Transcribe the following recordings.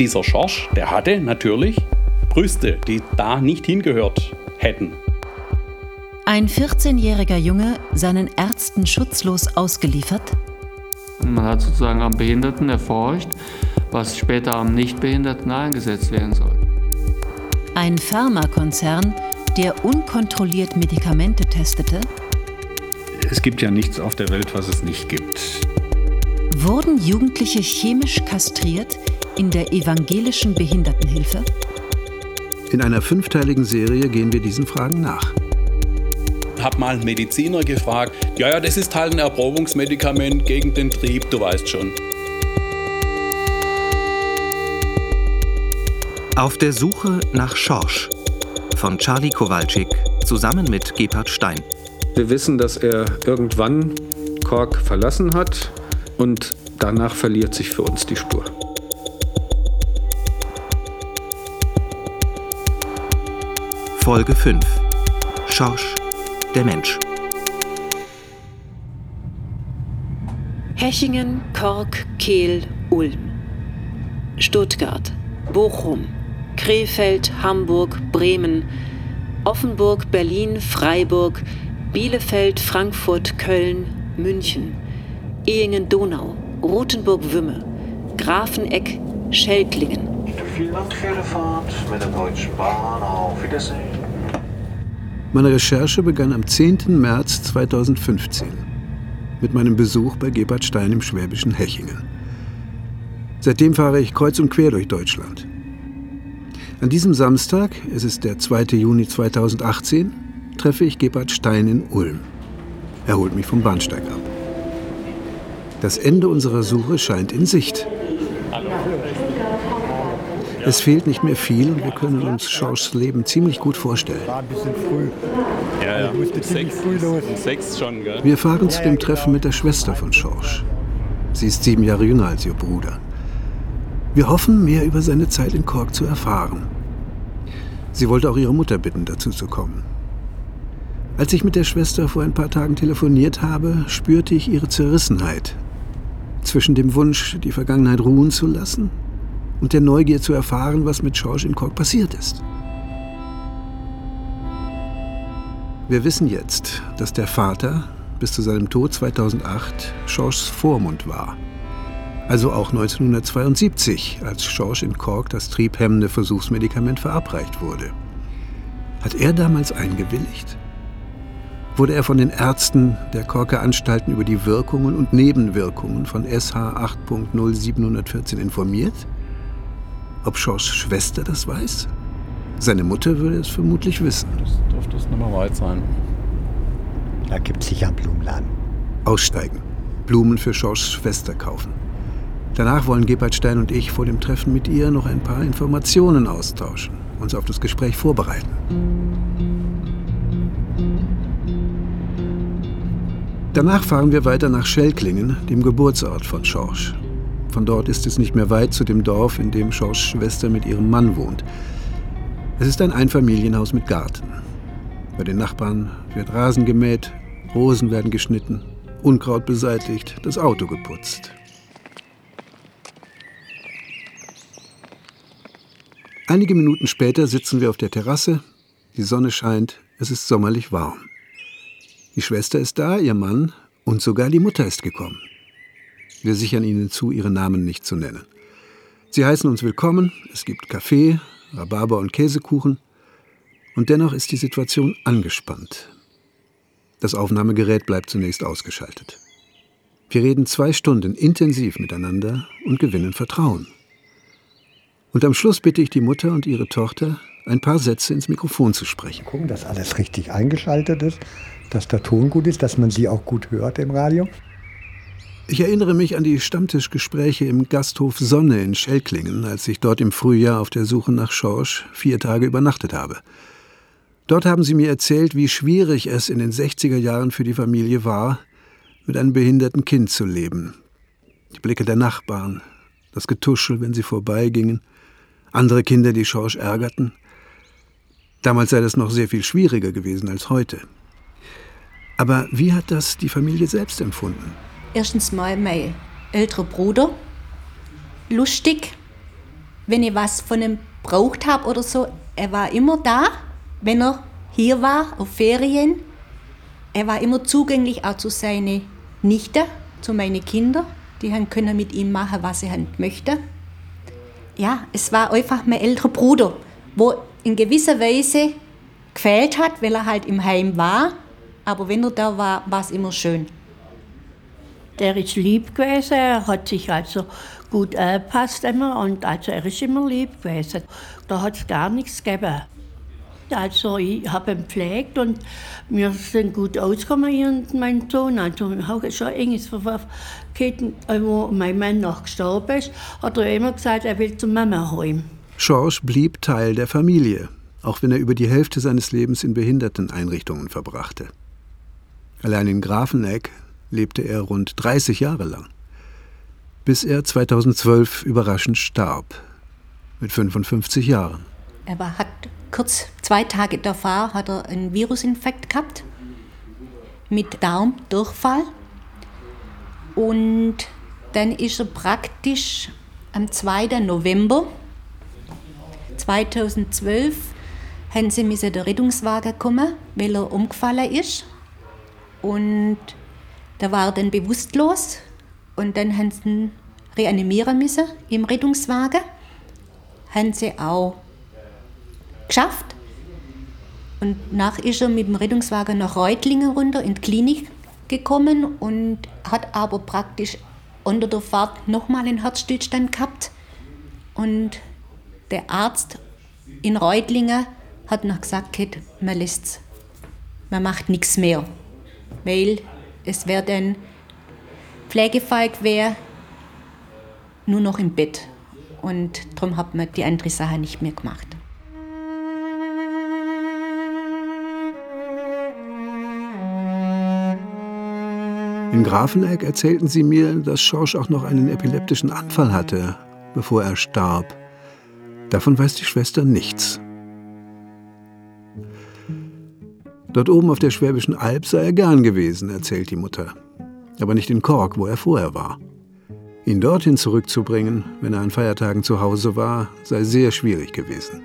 dieser Schorsch, der hatte natürlich Brüste, die da nicht hingehört hätten. Ein 14-jähriger Junge seinen Ärzten schutzlos ausgeliefert? Man hat sozusagen am Behinderten erforscht, was später am Nichtbehinderten eingesetzt werden soll. Ein Pharmakonzern, der unkontrolliert Medikamente testete? Es gibt ja nichts auf der Welt, was es nicht gibt. Wurden Jugendliche chemisch kastriert in der evangelischen Behindertenhilfe? In einer fünfteiligen Serie gehen wir diesen Fragen nach. Hab mal einen Mediziner gefragt, ja, ja, das ist halt ein Erprobungsmedikament gegen den Trieb, du weißt schon. Auf der Suche nach Schorsch von Charlie Kowalczyk zusammen mit Gebhard Stein. Wir wissen, dass er irgendwann Kork verlassen hat und danach verliert sich für uns die Spur. Folge 5 Schorsch, der Mensch. Hechingen, Kork, Kehl, Ulm. Stuttgart, Bochum, Krefeld, Hamburg, Bremen, Offenburg, Berlin, Freiburg, Bielefeld, Frankfurt, Köln, München, Ehingen-Donau, Rothenburg-Wümme, Grafeneck, Schelklingen. Vielen Dank für Ihre Fahrt mit der Deutschen Bahn. Auf Wiedersehen. Meine Recherche begann am 10. März 2015 mit meinem Besuch bei Gebhard Stein im schwäbischen Hechingen. Seitdem fahre ich kreuz und quer durch Deutschland. An diesem Samstag, es ist der 2. Juni 2018, treffe ich Gebhard Stein in Ulm. Er holt mich vom Bahnsteig ab. Das Ende unserer Suche scheint in Sicht. Es fehlt nicht mehr viel und wir können uns Schorschs Leben ziemlich gut vorstellen. War ein bisschen früh. Ja, ja. Sechs, früh los. sechs schon, gell? Wir fahren zu dem Treffen mit der Schwester von Schorsch. Sie ist sieben Jahre jünger als ihr Bruder. Wir hoffen, mehr über seine Zeit in Kork zu erfahren. Sie wollte auch ihre Mutter bitten, dazu zu kommen. Als ich mit der Schwester vor ein paar Tagen telefoniert habe, spürte ich ihre Zerrissenheit. Zwischen dem Wunsch, die Vergangenheit ruhen zu lassen und der Neugier zu erfahren, was mit Schorsch in Kork passiert ist. Wir wissen jetzt, dass der Vater bis zu seinem Tod 2008 Schorschs Vormund war. Also auch 1972, als Schorsch in Kork das triebhemmende Versuchsmedikament verabreicht wurde. Hat er damals eingewilligt? Wurde er von den Ärzten der Korker Anstalten über die Wirkungen und Nebenwirkungen von SH 8.0714 informiert? Ob Schorschs Schwester das weiß? Seine Mutter würde es vermutlich wissen. Das dürfte es Nummer weit sein. Da gibt es sicher einen Blumenladen. Aussteigen. Blumen für Schorschs Schwester kaufen. Danach wollen Gebhard Stein und ich vor dem Treffen mit ihr noch ein paar Informationen austauschen, uns auf das Gespräch vorbereiten. Danach fahren wir weiter nach Schelklingen, dem Geburtsort von Schorsch. Von dort ist es nicht mehr weit zu dem Dorf, in dem Schorschs Schwester mit ihrem Mann wohnt. Es ist ein Einfamilienhaus mit Garten. Bei den Nachbarn wird Rasen gemäht, Rosen werden geschnitten, Unkraut beseitigt, das Auto geputzt. Einige Minuten später sitzen wir auf der Terrasse, die Sonne scheint, es ist sommerlich warm. Die Schwester ist da, ihr Mann und sogar die Mutter ist gekommen. Wir sichern ihnen zu, ihre Namen nicht zu nennen. Sie heißen uns willkommen, es gibt Kaffee, Rhabarber und Käsekuchen und dennoch ist die Situation angespannt. Das Aufnahmegerät bleibt zunächst ausgeschaltet. Wir reden zwei Stunden intensiv miteinander und gewinnen Vertrauen. Und am Schluss bitte ich die Mutter und ihre Tochter, ein paar Sätze ins Mikrofon zu sprechen. Gucken, dass alles richtig eingeschaltet ist, dass der Ton gut ist, dass man sie auch gut hört im Radio. Ich erinnere mich an die Stammtischgespräche im Gasthof Sonne in Schelklingen, als ich dort im Frühjahr auf der Suche nach Schorsch vier Tage übernachtet habe. Dort haben sie mir erzählt, wie schwierig es in den 60er Jahren für die Familie war, mit einem behinderten Kind zu leben. Die Blicke der Nachbarn, das Getuschel, wenn sie vorbeigingen, andere Kinder, die Schorsch ärgerten. Damals sei das noch sehr viel schwieriger gewesen als heute. Aber wie hat das die Familie selbst empfunden? Erstens mal mein älterer Bruder, lustig, wenn ich was von ihm braucht habe oder so, er war immer da, wenn er hier war, auf Ferien. Er war immer zugänglich auch zu seinen Nichten, zu meinen Kindern. Die haben können mit ihm machen, was sie möchten. Ja, es war einfach mein älterer Bruder, wo in gewisser Weise gefehlt hat, weil er halt im Heim war. Aber wenn er da war, war es immer schön. Der ist lieb gewesen, er hat sich also gut angepasst immer und also er ist immer lieb gewesen. Da hat es gar nichts gegeben. Also ich habe ihn gepflegt und wir sind gut ausgekommen, ich und mein Sohn. Also ich habe schon enges Verwandtschaften, wo mein Mann noch gestorben ist, hat er immer gesagt, er will zur Mama heim. Schorsch blieb Teil der Familie, auch wenn er über die Hälfte seines Lebens in Behinderteneinrichtungen verbrachte. Allein in Grafenegg lebte er rund 30 Jahre lang, bis er 2012 überraschend starb, mit 55 Jahren. Er war, hat kurz zwei Tage davor hat er einen Virusinfekt gehabt mit Darmdurchfall und dann ist er praktisch am 2. November 2012 haben sie mit der Rettungswagen kommen, weil er umgefallen ist und da war dann bewusstlos und dann haben sie ihn reanimieren müssen im Rettungswagen. Haben sie auch geschafft. Und nach ist er mit dem Rettungswagen nach Reutlingen runter in die Klinik gekommen und hat aber praktisch unter der Fahrt nochmal einen Herzstillstand gehabt. Und der Arzt in Reutlingen hat noch gesagt, man lässt man macht nichts mehr, weil es wäre dann pflegefähig wäre, nur noch im Bett. Und darum hat man die andere Sache nicht mehr gemacht. In Grafenegg erzählten sie mir, dass Schorsch auch noch einen epileptischen Anfall hatte, bevor er starb. Davon weiß die Schwester nichts. Dort oben auf der Schwäbischen Alb sei er gern gewesen, erzählt die Mutter. Aber nicht in Kork, wo er vorher war. Ihn dorthin zurückzubringen, wenn er an Feiertagen zu Hause war, sei sehr schwierig gewesen.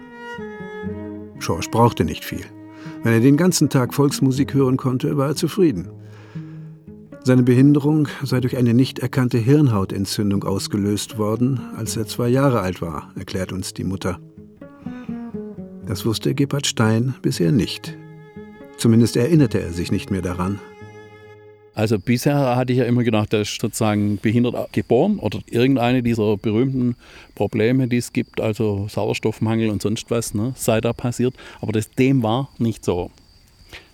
Schorsch brauchte nicht viel. Wenn er den ganzen Tag Volksmusik hören konnte, war er zufrieden. Seine Behinderung sei durch eine nicht erkannte Hirnhautentzündung ausgelöst worden, als er zwei Jahre alt war, erklärt uns die Mutter. Das wusste Gebhard Stein bisher nicht. Zumindest erinnerte er sich nicht mehr daran. Also bisher hatte ich ja immer gedacht, er ist sozusagen behindert geboren oder irgendeine dieser berühmten Probleme, die es gibt, also Sauerstoffmangel und sonst was, ne, sei da passiert. Aber das, dem war nicht so.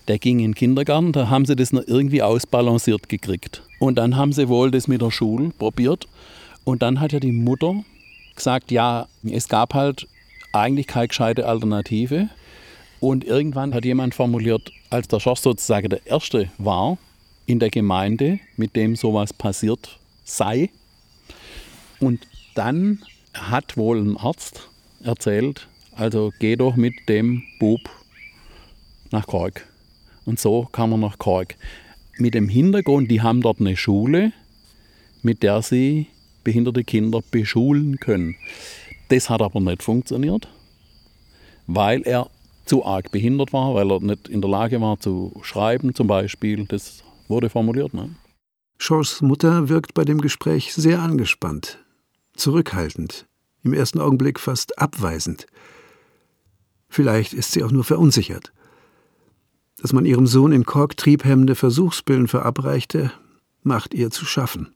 Der ging in den Kindergarten, da haben sie das noch irgendwie ausbalanciert gekriegt. Und dann haben sie wohl das mit der Schule probiert. Und dann hat ja die Mutter gesagt, ja, es gab halt eigentlich keine gescheite Alternative. Und irgendwann hat jemand formuliert, als der Schorsch sozusagen der Erste war in der Gemeinde, mit dem sowas passiert sei. Und dann hat wohl ein Arzt erzählt, also geh doch mit dem Bub nach Kork. Und so kam er nach Kork. Mit dem Hintergrund, die haben dort eine Schule, mit der sie behinderte Kinder beschulen können. Das hat aber nicht funktioniert, weil er zu arg behindert war, weil er nicht in der Lage war zu schreiben zum Beispiel. Das wurde formuliert. Ne? Shores Mutter wirkt bei dem Gespräch sehr angespannt, zurückhaltend, im ersten Augenblick fast abweisend. Vielleicht ist sie auch nur verunsichert. Dass man ihrem Sohn in Kork triebhemmende Versuchspillen verabreichte, macht ihr zu schaffen.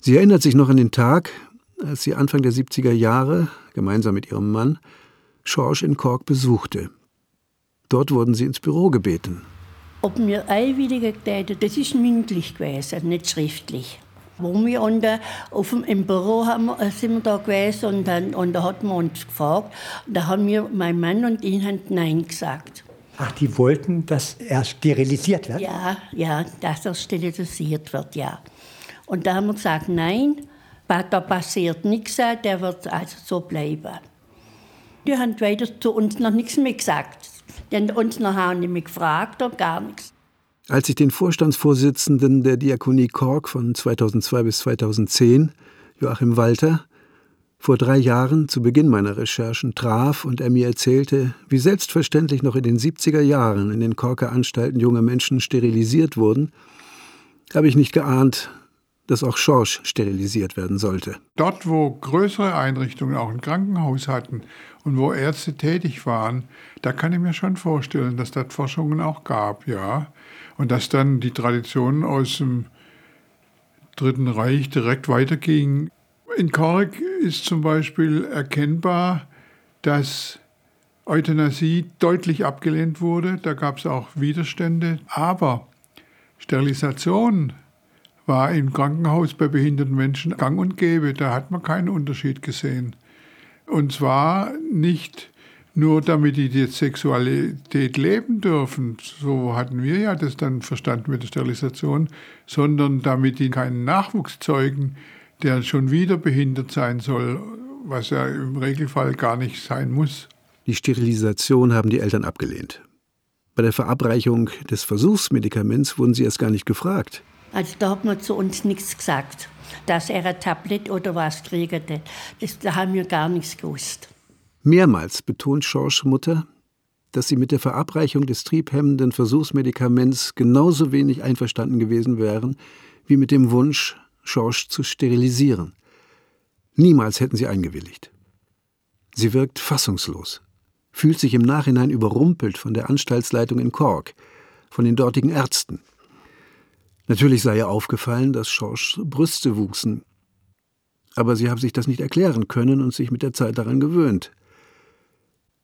Sie erinnert sich noch an den Tag, als sie Anfang der 70er Jahre, gemeinsam mit ihrem Mann, Schorsch in Kork besuchte. Dort wurden sie ins Büro gebeten. Ob mir einwilligen täten, das ist mündlich gewesen, nicht schriftlich. Wo wir unten auf dem, im Büro haben, sind wir da gewesen und, dann, und da hat man uns gefragt. Da haben wir, mein Mann und ich, haben Nein gesagt. Ach, die wollten, dass er sterilisiert wird? Ja, ja, dass er sterilisiert wird, ja. Und da haben wir gesagt, nein, da passiert nichts, der wird also so bleiben. Die haben weiter zu uns noch nichts mehr gesagt. Die haben uns noch nicht mehr gefragt oder gar nichts. Als ich den Vorstandsvorsitzenden der Diakonie Kork von 2002 bis 2010, Joachim Walter, Vor drei Jahren, zu Beginn meiner Recherchen, traf und er mir erzählte, wie selbstverständlich noch in den 70er Jahren in den Korker Anstalten junge Menschen sterilisiert wurden, habe ich nicht geahnt, dass auch Schorsch sterilisiert werden sollte. Dort, wo größere Einrichtungen auch ein Krankenhaus hatten und wo Ärzte tätig waren, da kann ich mir schon vorstellen, dass das Forschungen auch gab, ja. Und dass dann die Tradition aus dem Dritten Reich direkt weiterging. In Kork ist zum Beispiel erkennbar, dass Euthanasie deutlich abgelehnt wurde. Da gab es auch Widerstände. Aber Sterilisation war im Krankenhaus bei behinderten Menschen gang und gäbe. Da hat man keinen Unterschied gesehen. Und zwar nicht nur damit die jetzt Sexualität leben dürfen, so hatten wir ja das dann verstanden mit der Sterilisation, sondern damit die keinen Nachwuchs zeugen, der schon wieder behindert sein soll, was ja im Regelfall gar nicht sein muss. Die Sterilisation haben die Eltern abgelehnt. Bei der Verabreichung des Versuchsmedikaments wurden sie erst gar nicht gefragt. Also da hat man zu uns nichts gesagt, dass er ein Tablett oder was kriegt. Das, da haben wir gar nichts gewusst. Mehrmals betont Schorsch Mutter, dass sie mit der Verabreichung des triebhemmenden Versuchsmedikaments genauso wenig einverstanden gewesen wären wie mit dem Wunsch, Schorsch zu sterilisieren. Niemals hätten sie eingewilligt. Sie wirkt fassungslos, fühlt sich im Nachhinein überrumpelt von der Anstaltsleitung in Cork, von den dortigen Ärzten. Natürlich sei ihr aufgefallen, dass Schorschs Brüste wuchsen, aber sie habe sich das nicht erklären können und sich mit der Zeit daran gewöhnt.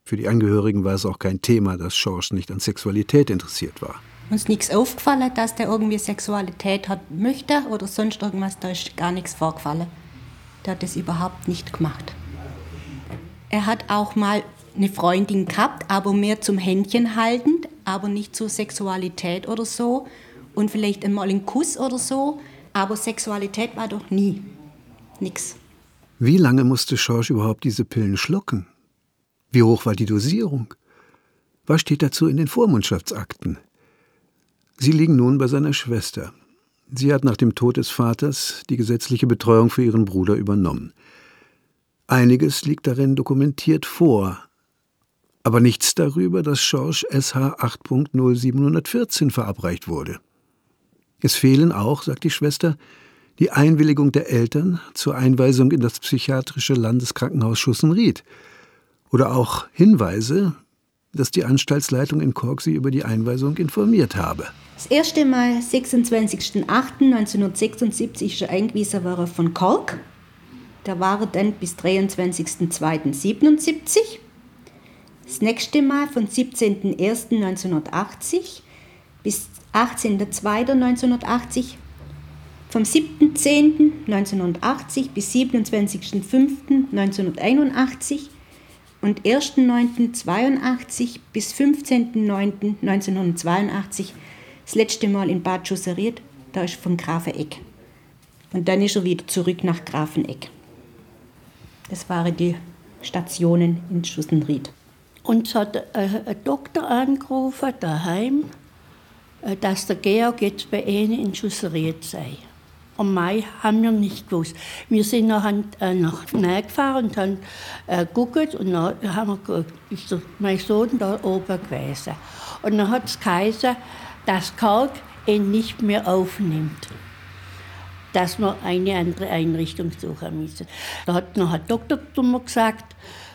Für die Angehörigen war es auch kein Thema, dass Schorsch nicht an Sexualität interessiert war. Uns nichts aufgefallen, dass der irgendwie Sexualität hat möchte oder sonst irgendwas, da ist gar nichts vorgefallen. Der hat das überhaupt nicht gemacht. Er hat auch mal eine Freundin gehabt, aber mehr zum Händchen haltend, aber nicht zur Sexualität oder so. Und vielleicht einmal einen Kuss oder so, aber Sexualität war doch nie. Nix. Wie lange musste Schorsch überhaupt diese Pillen schlucken? Wie hoch war die Dosierung? Was steht dazu in den Vormundschaftsakten? Sie liegen nun bei seiner Schwester. Sie hat nach dem Tod des Vaters die gesetzliche Betreuung für ihren Bruder übernommen. Einiges liegt darin dokumentiert vor, aber nichts darüber, dass Schorsch SH 8.0714 verabreicht wurde. Es fehlen auch, sagt die Schwester, die Einwilligung der Eltern zur Einweisung in das psychiatrische Landeskrankenhaus Schussenried oder auch Hinweise, dass die Anstaltsleitung in Kork sie über die Einweisung informiert habe. Das erste Mal 26.08.1976 ist er eingewiesen worden von Kork. Da war er dann bis 23.02.77. Das nächste Mal von 17.01.1980 bis 18.02.1980. Vom 7.10.1980 bis 27.05.1981 und 1.9.82 bis 15.09.1982 das letzte Mal in Bad Schusseriert, da ist von Grafeneck. Und dann ist er wieder zurück nach Grafeneck. Das waren die Stationen in Schussenried. Uns hat ein Doktor angerufen daheim, äh, dass der Georg jetzt bei ihnen in Schusseriert sei. Am Mai haben wir nicht gewusst. Wir sind noch äh, nach gefahren und haben äh, geguckt und dann haben wir, ist mein Sohn da oben gewesen. Und dann hat es geheißen, dass Kalk ihn nicht mehr aufnimmt. Dass wir eine andere Einrichtung suchen müssen. Da hat noch ein Doktor zu mir gesagt,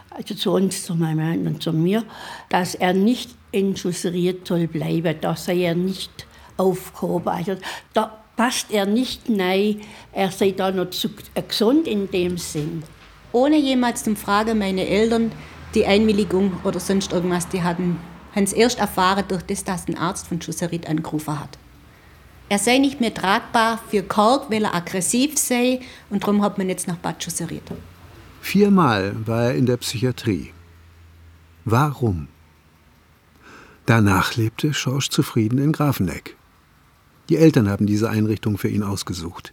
also zu uns, zu meinem Mann und zu mir, dass er nicht entschuseriert soll bleiben, dass er nicht aufgehoben. Also da passt er nicht rein, er sei da noch zu gesund in dem Sinn. Ohne jemals zu fragen, meine Eltern, die Einwilligung oder sonst irgendwas, die hatten es erst erfahren durch das, dass ein Arzt von Schusserit angerufen hat. Er sei nicht mehr tragbar für Kork, weil er aggressiv sei und darum hat man jetzt nach Bad Schusserit. Viermal war er in der Psychiatrie. Warum? Danach lebte Schorsch zufrieden in Grafeneck. Die Eltern haben diese Einrichtung für ihn ausgesucht.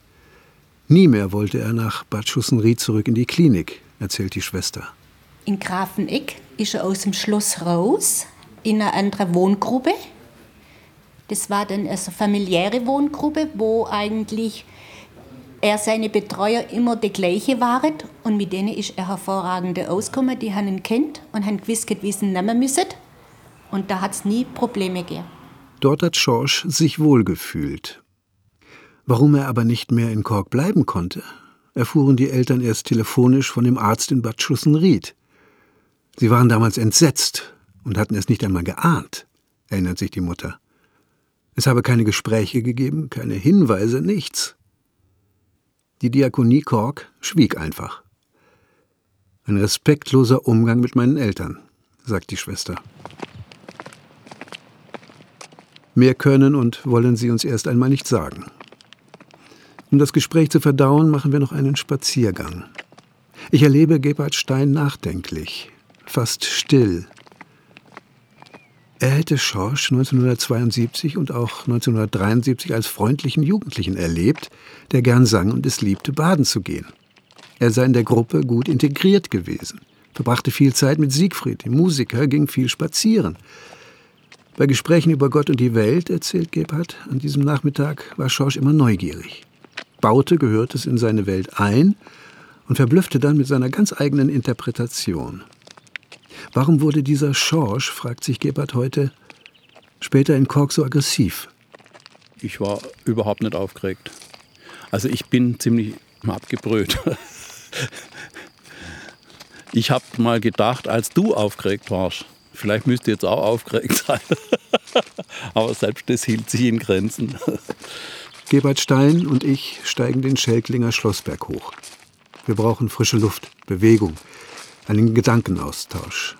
Nie mehr wollte er nach Bad Schussenried zurück in die Klinik, erzählt die Schwester. In Grafeneck ist er aus dem Schloss raus in eine andere Wohngruppe. Das war dann eine familiäre Wohngruppe, wo eigentlich er seine Betreuer immer die gleiche waren und mit denen ist er hervorragend ausgekommen. Die haben ihn kennt und haben sie ihn nehmen müssen. Und da hat es nie Probleme gegeben. Dort hat Schorsch sich wohlgefühlt. Warum er aber nicht mehr in Kork bleiben konnte, erfuhren die Eltern erst telefonisch von dem Arzt in Bad Schussenried. Sie waren damals entsetzt und hatten es nicht einmal geahnt, erinnert sich die Mutter. Es habe keine Gespräche gegeben, keine Hinweise, nichts. Die Diakonie Kork schwieg einfach. Ein respektloser Umgang mit meinen Eltern, sagt die Schwester. Mehr können und wollen sie uns erst einmal nicht sagen. Um das Gespräch zu verdauen, machen wir noch einen Spaziergang. Ich erlebe Gebhard Stein nachdenklich, fast still. Er hätte Schorsch 1972 und auch 1973 als freundlichen Jugendlichen erlebt, der gern sang und es liebte, baden zu gehen. Er sei in der Gruppe gut integriert gewesen, verbrachte viel Zeit mit Siegfried, dem Musiker, ging viel spazieren. Bei Gesprächen über Gott und die Welt, erzählt Gebhardt, an diesem Nachmittag war Schorsch immer neugierig. Baute gehört es in seine Welt ein und verblüffte dann mit seiner ganz eigenen Interpretation. Warum wurde dieser Schorsch, fragt sich Gebhardt heute, später in Kork so aggressiv? Ich war überhaupt nicht aufgeregt. Also ich bin ziemlich abgebrüht. Ich habe mal gedacht, als du aufgeregt warst, vielleicht müsst ihr jetzt auch aufgeregt sein. Aber selbst das hielt sich in Grenzen. Gebert Stein und ich steigen den Schelklinger Schlossberg hoch. Wir brauchen frische Luft, Bewegung, einen Gedankenaustausch.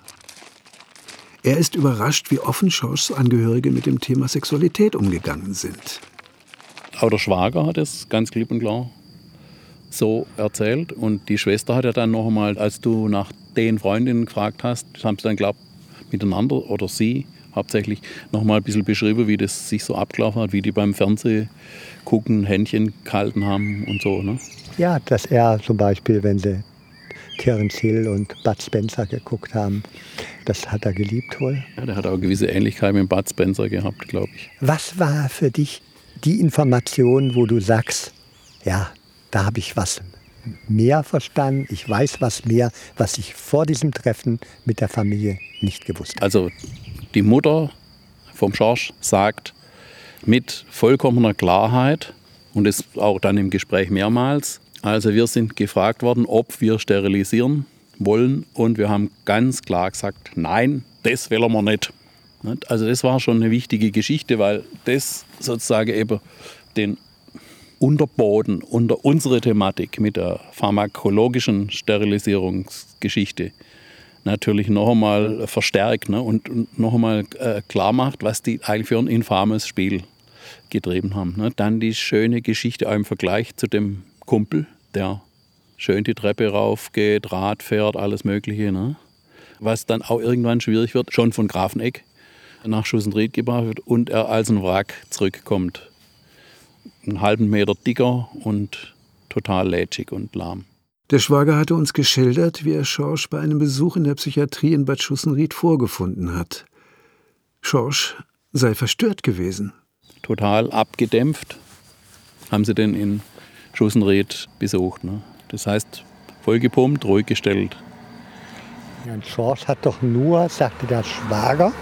Er ist überrascht, wie offen Schorschs Angehörige mit dem Thema Sexualität umgegangen sind. Auch der Schwager hat es ganz klipp und klar so erzählt. Und die Schwester hat ja dann noch einmal, als du nach den Freundinnen gefragt hast, haben sie dann, glaube miteinander oder sie hauptsächlich noch mal ein bisschen beschrieben, wie das sich so abgelaufen hat, wie die beim Fernseh gucken, Händchen gehalten haben und so. Ne? Ja, dass er zum Beispiel, wenn sie Terence Hill und Bud Spencer geguckt haben. Das hat er geliebt wohl. Ja, der hat auch gewisse Ähnlichkeit mit Bud Spencer gehabt, glaube ich. Was war für dich die Information, wo du sagst, ja, da habe ich was mehr verstanden, ich weiß was mehr, was ich vor diesem Treffen mit der Familie nicht gewusst habe. Also die Mutter vom Schorsch sagt mit vollkommener Klarheit und das auch dann im Gespräch mehrmals, also wir sind gefragt worden, ob wir sterilisieren wollen und wir haben ganz klar gesagt, nein, das wollen wir nicht. Also das war schon eine wichtige Geschichte, weil das sozusagen eben den Unterboden unter unsere Thematik mit der pharmakologischen Sterilisierungsgeschichte natürlich noch einmal verstärkt ne, und noch einmal äh, klar macht, was die eigentlich für ein infames Spiel getrieben haben. Ne. Dann die schöne Geschichte auch im Vergleich zu dem Kumpel, der schön die Treppe raufgeht, Rad fährt, alles Mögliche. Ne? Was dann auch irgendwann schwierig wird, schon von Grafeneck nach Schussendried gebracht wird und er als ein Wrack zurückkommt. Einen halben Meter dicker und total lätschig und lahm. Der Schwager hatte uns geschildert, wie er Schorsch bei einem Besuch in der Psychiatrie in Bad Schussenried vorgefunden hat. Schorsch sei verstört gewesen. Total abgedämpft haben sie den in Schussenried besucht. Ne? Das heißt, vollgepumpt, ruhig gestellt. Ja, und Schorsch hat doch nur, sagte der Schwager,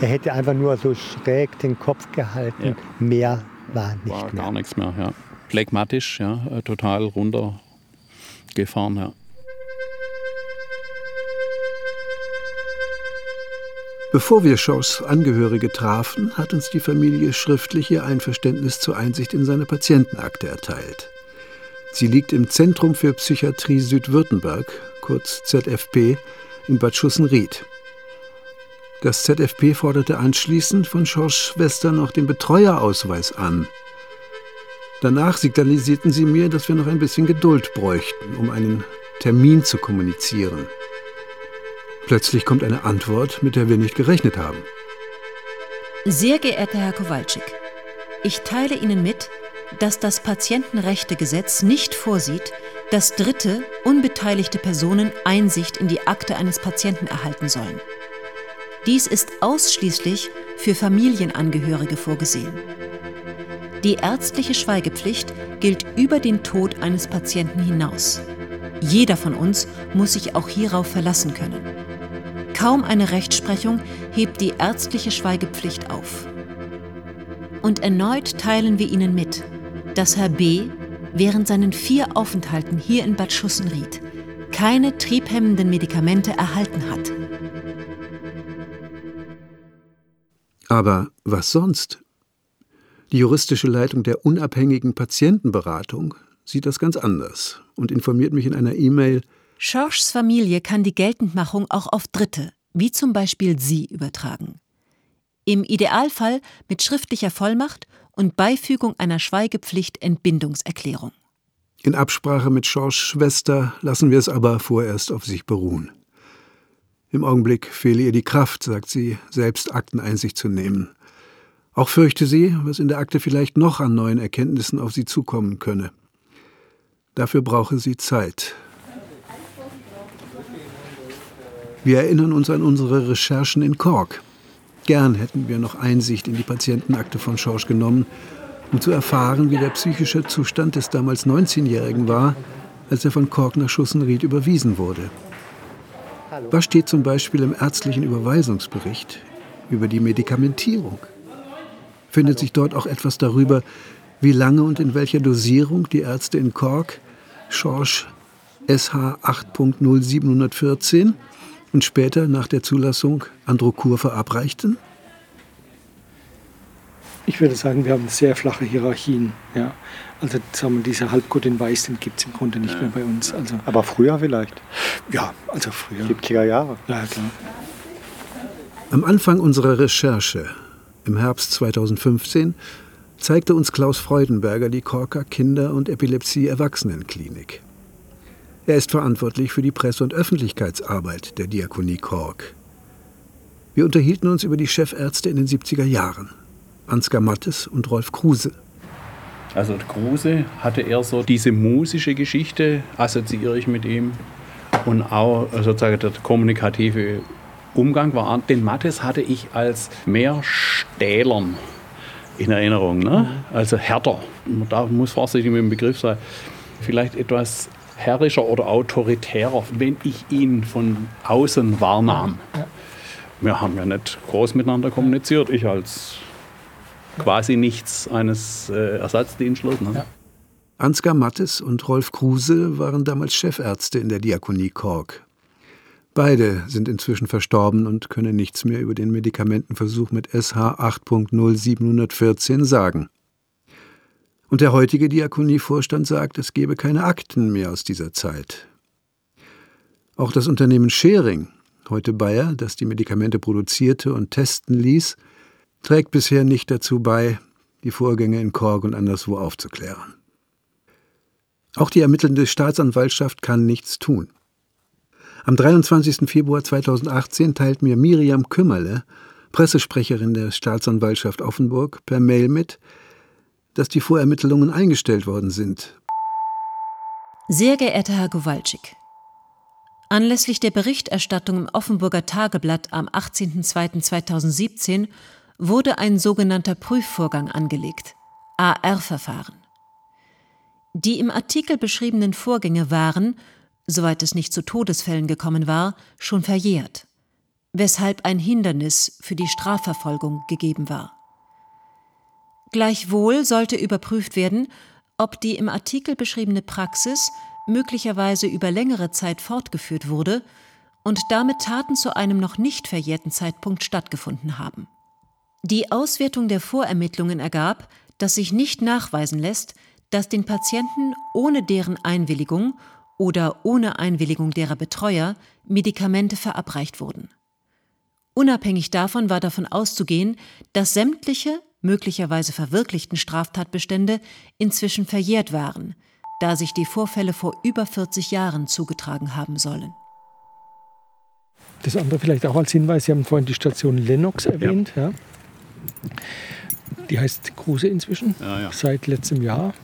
er hätte einfach nur so schräg den Kopf gehalten. Ja. Mehr war nicht war mehr. Gar nichts mehr, ja. Phlegmatisch, ja, äh, total runtergefahren, ja. Bevor wir Shaws Angehörige trafen, hat uns die Familie schriftlich ihr Einverständnis zur Einsicht in seine Patientenakte erteilt. Sie liegt im Zentrum für Psychiatrie Südwürttemberg, kurz ZFP, in Bad Schussenried. Das ZFP forderte anschließend von Schorschs Schwester noch den Betreuerausweis an. Danach signalisierten sie mir, dass wir noch ein bisschen Geduld bräuchten, um einen Termin zu kommunizieren. Plötzlich kommt eine Antwort, mit der wir nicht gerechnet haben. Sehr geehrter Herr Kowalczyk, ich teile Ihnen mit, dass das Patientenrechtegesetz nicht vorsieht, dass dritte, unbeteiligte Personen Einsicht in die Akte eines Patienten erhalten sollen. Dies ist ausschließlich für Familienangehörige vorgesehen. Die ärztliche Schweigepflicht gilt über den Tod eines Patienten hinaus. Jeder von uns muss sich auch hierauf verlassen können. Kaum eine Rechtsprechung hebt die ärztliche Schweigepflicht auf. Und erneut teilen wir Ihnen mit, dass Herr B. während seinen vier Aufenthalten hier in Bad Schussenried keine triebhemmenden Medikamente erhalten hat. Aber was sonst? Die juristische Leitung der unabhängigen Patientenberatung sieht das ganz anders und informiert mich in einer E-Mail, Schorschs Familie kann die Geltendmachung auch auf Dritte, wie zum Beispiel Sie, übertragen. Im Idealfall mit schriftlicher Vollmacht und Beifügung einer Schweigepflicht-Entbindungserklärung. In Absprache mit Schorschs Schwester lassen wir es aber vorerst auf sich beruhen. Im Augenblick fehle ihr die Kraft, sagt sie, selbst Akteneinsicht zu nehmen. Auch fürchte sie, was in der Akte vielleicht noch an neuen Erkenntnissen auf sie zukommen könne. Dafür brauche sie Zeit. Wir erinnern uns an unsere Recherchen in Kork. Gern hätten wir noch Einsicht in die Patientenakte von Schorsch genommen, um zu erfahren, wie der psychische Zustand des damals 19-Jährigen war, als er von Kork nach Schussenried überwiesen wurde. Was steht zum Beispiel im ärztlichen Überweisungsbericht über die Medikamentierung? findet sich dort auch etwas darüber, wie lange und in welcher Dosierung die Ärzte in Kork Schorsch SH 8.0714 und später nach der Zulassung Androkur verabreichten? Ich würde sagen, wir haben sehr flache Hierarchien. Ja. Also sagen wir, diese Halbgott in Weiß, den gibt es im Grunde nicht mehr bei uns. Also, Aber früher vielleicht? Ja, also früher. 70er Jahre. Ja, klar. Am Anfang unserer Recherche im Herbst 2015 zeigte uns Klaus Freudenberger die Korker Kinder- und Epilepsie-Erwachsenenklinik. Er ist verantwortlich für die Presse- und Öffentlichkeitsarbeit der Diakonie Kork. Wir unterhielten uns über die Chefärzte in den 70er Jahren, Ansgar Mattes und Rolf Kruse. Also Kruse hatte eher so diese musische Geschichte, assoziiere ich mit ihm. Und auch sozusagen der kommunikative Umgang war. Den Mattes hatte ich als mehr stählern in Erinnerung, ne? also härter. Da muss vorsichtig mit dem Begriff sein. Vielleicht etwas herrischer oder autoritärer, wenn ich ihn von außen wahrnahm. Wir haben ja nicht groß miteinander kommuniziert. Ich als quasi nichts eines äh, Ersatzdienstlers. Ne? Ja. Ansgar Mattes und Rolf Kruse waren damals Chefärzte in der Diakonie Kork. Beide sind inzwischen verstorben und können nichts mehr über den Medikamentenversuch mit SH 8.0714 sagen. Und der heutige Diakonievorstand sagt, es gebe keine Akten mehr aus dieser Zeit. Auch das Unternehmen Schering, heute Bayer, das die Medikamente produzierte und testen ließ, trägt bisher nicht dazu bei, die Vorgänge in Korg und anderswo aufzuklären. Auch die ermittelnde Staatsanwaltschaft kann nichts tun. Am 23. Februar 2018 teilt mir Miriam Kümmerle, Pressesprecherin der Staatsanwaltschaft Offenburg, per Mail mit, dass die Vorermittlungen eingestellt worden sind. Sehr geehrter Herr Gowalczyk, Anlässlich der Berichterstattung im Offenburger Tageblatt am 18.02.2017 wurde ein sogenannter Prüfvorgang angelegt, AR-Verfahren. Die im Artikel beschriebenen Vorgänge waren soweit es nicht zu Todesfällen gekommen war, schon verjährt, weshalb ein Hindernis für die Strafverfolgung gegeben war. Gleichwohl sollte überprüft werden, ob die im Artikel beschriebene Praxis möglicherweise über längere Zeit fortgeführt wurde und damit Taten zu einem noch nicht verjährten Zeitpunkt stattgefunden haben. Die Auswertung der Vorermittlungen ergab, dass sich nicht nachweisen lässt, dass den Patienten ohne deren Einwilligung oder ohne Einwilligung derer Betreuer Medikamente verabreicht wurden. Unabhängig davon war davon auszugehen, dass sämtliche möglicherweise verwirklichten Straftatbestände inzwischen verjährt waren, da sich die Vorfälle vor über 40 Jahren zugetragen haben sollen. Das andere vielleicht auch als Hinweis, Sie haben vorhin die Station Lennox erwähnt. Ja. ja. Die heißt Kruse inzwischen, ja, ja. seit letztem Jahr.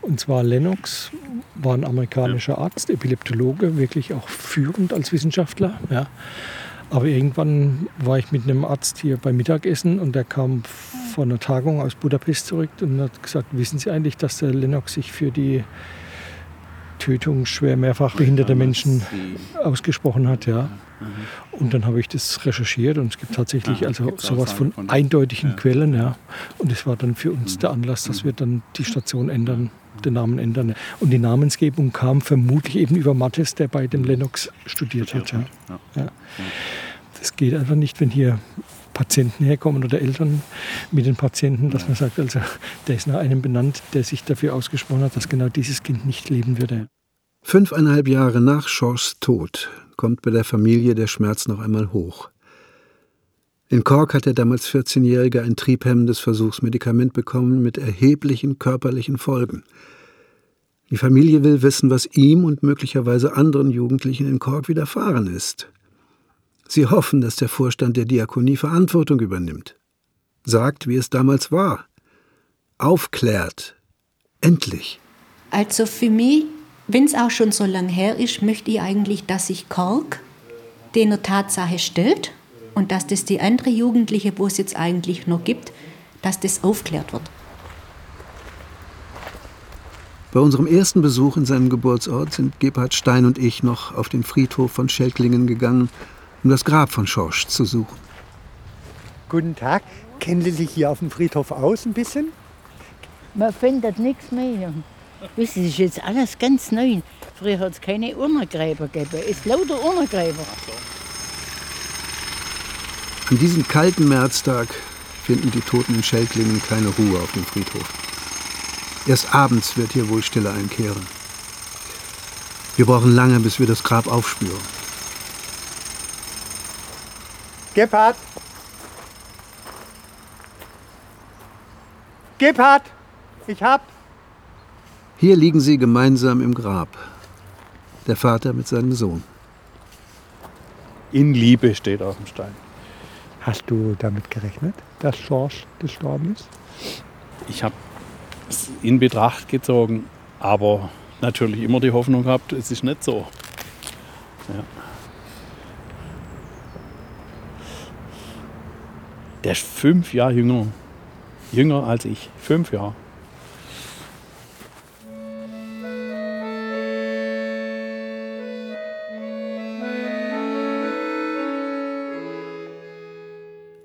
Und zwar Lennox war ein amerikanischer Arzt, Epileptologe, wirklich auch führend als Wissenschaftler. Ja. Aber irgendwann war ich mit einem Arzt hier beim Mittagessen und der kam von einer Tagung aus Budapest zurück und hat gesagt, wissen Sie eigentlich, dass der Lennox sich für die Tötung schwer mehrfach behinderter Menschen ausgesprochen hat, ja. Und dann habe ich das recherchiert und es gibt tatsächlich also sowas von eindeutigen Quellen, ja. Und es war dann für uns der Anlass, dass wir dann die Station ändern, den Namen ändern. Und die Namensgebung kam vermutlich eben über Mattes, der bei dem Lennox studiert hat, ja. ja. Das geht einfach nicht, wenn hier Patienten herkommen oder Eltern mit den Patienten, dass man sagt, also der ist nach einem benannt, der sich dafür ausgesprochen hat, dass genau dieses Kind nicht leben würde. Fünfeinhalb Jahre nach Georges Tod kommt bei der Familie der Schmerz noch einmal hoch. In Cork hat der damals 14-Jährige ein triebhemmendes Versuchsmedikament bekommen mit erheblichen körperlichen Folgen. Die Familie will wissen, was ihm und möglicherweise anderen Jugendlichen in Cork widerfahren ist. Sie hoffen, dass der Vorstand der Diakonie Verantwortung übernimmt, sagt, wie es damals war, aufklärt, endlich. Also für mich wenn es auch schon so lange her ist, möchte ich eigentlich, dass sich Kork der Tatsache stellt und dass das die andere Jugendliche, wo es jetzt eigentlich noch gibt, dass das aufklärt wird. Bei unserem ersten Besuch in seinem Geburtsort sind Gebhard Stein und ich noch auf den Friedhof von Schelklingen gegangen, um das Grab von Schorsch zu suchen. Guten Tag. Kennen Sie sich hier auf dem Friedhof aus ein bisschen? Man findet nichts mehr. Wissen Sie, ist jetzt alles ganz neu. Früher hat es keine Urnengräber gegeben. Es ist lauter Urnengräber. An diesem kalten Märztag finden die Toten in Schelklingen keine Ruhe auf dem Friedhof. Erst abends wird hier wohl Stille einkehren. Wir brauchen lange, bis wir das Grab aufspüren. Gebhard! Gebhard! Ich hab! Hier liegen sie gemeinsam im Grab. Der Vater mit seinem Sohn. In Liebe steht auf dem Stein. Hast du damit gerechnet, dass George gestorben ist? Ich habe es in Betracht gezogen, aber natürlich immer die Hoffnung gehabt, es ist nicht so. Ja. Der ist fünf Jahre jünger. Jünger als ich. Fünf Jahre.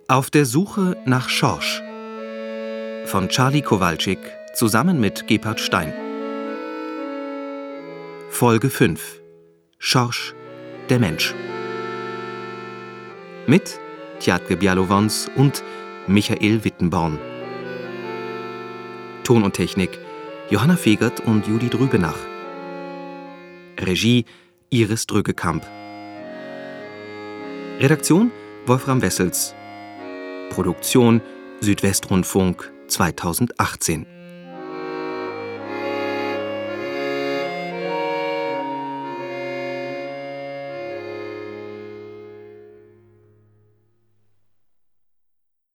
Auf der Suche nach Schorsch von Charlie Kowalczyk zusammen mit Gebhard Stein. Folge 5 Schorsch, der Mensch. Mit Tjatke Bialowons und Michael Wittenborn. Ton und Technik Johanna Fegert und Judith Rübenach. Regie Iris Drüggekamp. Redaktion Wolfram Wessels Produktion Südwestrundfunk 2018